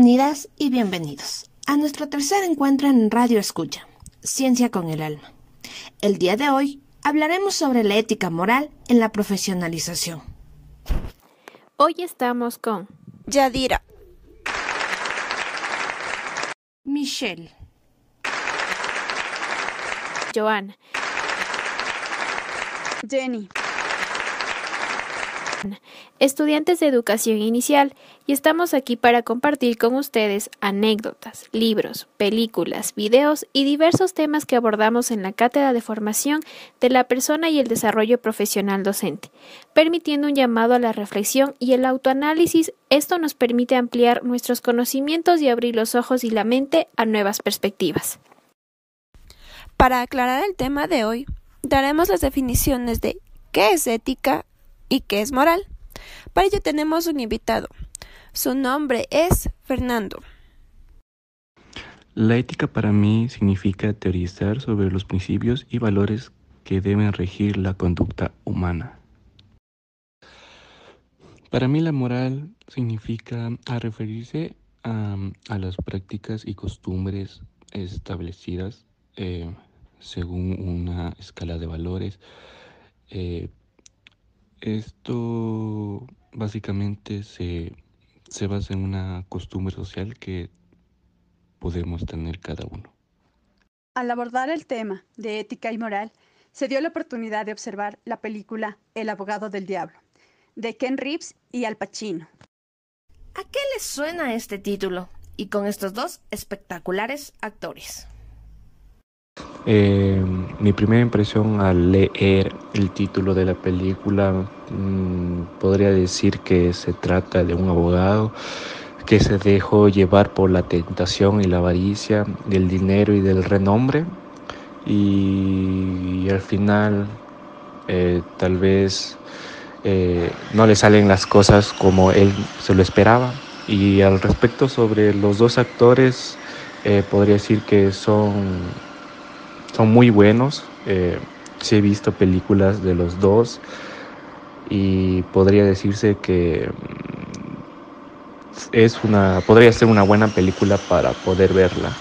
Bienvenidas y bienvenidos a nuestro tercer encuentro en Radio Escucha, Ciencia con el Alma. El día de hoy hablaremos sobre la ética moral en la profesionalización. Hoy estamos con Yadira, Michelle, Joana, Jenny, estudiantes de educación inicial, y estamos aquí para compartir con ustedes anécdotas, libros, películas, videos y diversos temas que abordamos en la Cátedra de Formación de la Persona y el Desarrollo Profesional Docente, permitiendo un llamado a la reflexión y el autoanálisis. Esto nos permite ampliar nuestros conocimientos y abrir los ojos y la mente a nuevas perspectivas. Para aclarar el tema de hoy, daremos las definiciones de qué es ética y qué es moral. Para ello tenemos un invitado. Su nombre es Fernando. La ética para mí significa teorizar sobre los principios y valores que deben regir la conducta humana. Para mí la moral significa a referirse a, las prácticas y costumbres establecidas eh, según una escala de valores eh, esto básicamente se, se basa en una costumbre social que podemos tener cada uno. Al abordar el tema de ética y moral, se dio la oportunidad de observar la película El abogado del diablo, de Ken Reeves y Al Pacino. ¿A qué les suena este título? Y con estos dos espectaculares actores. Eh, mi primera impresión al leer el título de la película mmm, podría decir que se trata de un abogado que se dejó llevar por la tentación y la avaricia del dinero y del renombre. Y, al final eh, tal vez eh, no le salen las cosas como él se lo esperaba. Y al respecto sobre los dos actores podría decir que son son muy buenos. Eh, sí he visto películas de los dos y podría decirse que mm, es una, podría ser una buena película para poder verla.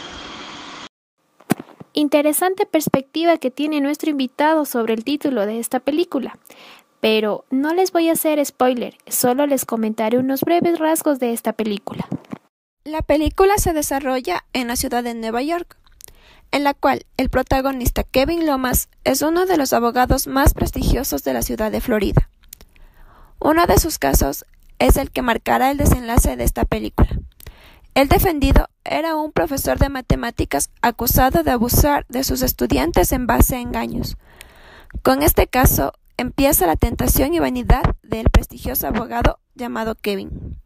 Interesante perspectiva que tiene nuestro invitado sobre el título de esta película. Pero no les voy a hacer spoiler, solo les comentaré unos breves rasgos de esta película. La película se desarrolla en la ciudad de Nueva York, en la cual el protagonista Kevin Lomas es uno de los abogados más prestigiosos de la ciudad de Florida. Uno de sus casos es el que marcará el desenlace de esta película. El defendido era un profesor de matemáticas acusado de abusar de sus estudiantes en base a engaños. Con este caso empieza la tentación y vanidad del prestigioso abogado llamado Kevin.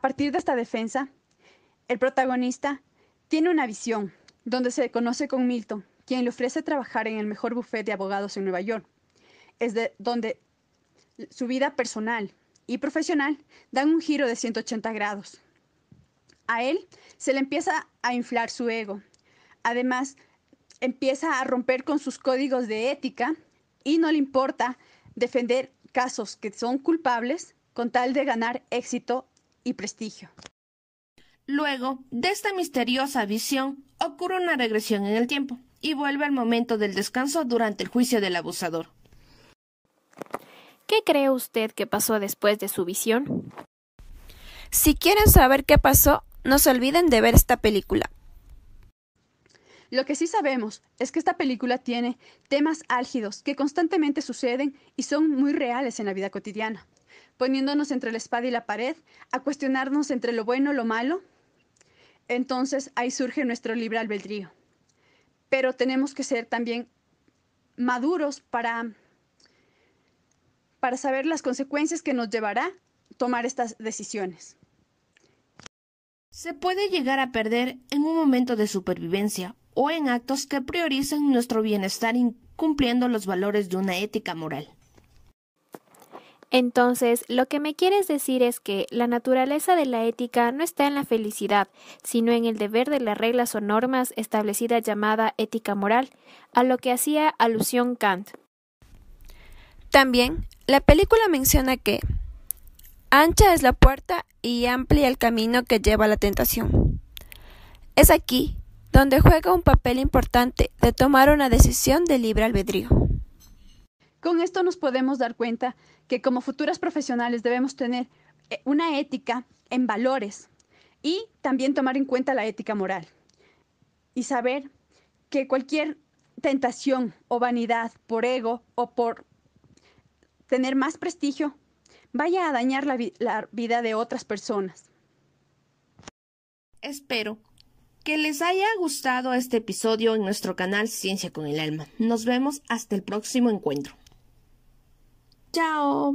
A partir de esta defensa, el protagonista tiene una visión donde se conoce con Milton, quien le ofrece trabajar en el mejor bufete de abogados en Nueva York. Es de donde su vida personal y profesional dan un giro de 180 grados. A él se le empieza a inflar su ego. Además, empieza a romper con sus códigos de ética y no le importa defender casos que son culpables con tal de ganar éxito y prestigio. Luego de esta misteriosa visión, ocurre una regresión en el tiempo y vuelve al momento del descanso durante el juicio del abusador. ¿Qué cree usted que pasó después de su visión? Si quieren saber qué pasó, no se olviden de ver esta película. Lo que sí sabemos es que esta película tiene temas álgidos que constantemente suceden y son muy reales en la vida cotidiana, poniéndonos entre la espada y la pared, a cuestionarnos entre lo bueno y lo malo. Entonces ahí surge nuestro libre albedrío. Pero tenemos que ser también maduros para, para saber las consecuencias que nos llevará tomar estas decisiones. Se puede llegar a perder en un momento de supervivencia o en actos que prioricen nuestro bienestar incumpliendo los valores de una ética moral. Entonces, lo que me quieres decir es que la naturaleza de la ética no está en la felicidad, sino en el deber de las reglas o normas establecidas llamada ética moral, a lo que hacía alusión Kant. También, la película menciona que ancha es la puerta y amplia el camino que lleva a la tentación. Es aquí donde juega un papel importante de tomar una decisión de libre albedrío. Con esto nos podemos dar cuenta que como futuras profesionales debemos tener eh, una ética en valores y también tomar en cuenta la ética moral y saber que cualquier tentación o vanidad por ego o por tener más prestigio vaya a dañar la, la vida de otras personas. Espero que les haya gustado este episodio en nuestro canal Ciencia con el Alma. Nos vemos hasta el próximo encuentro. Ciao。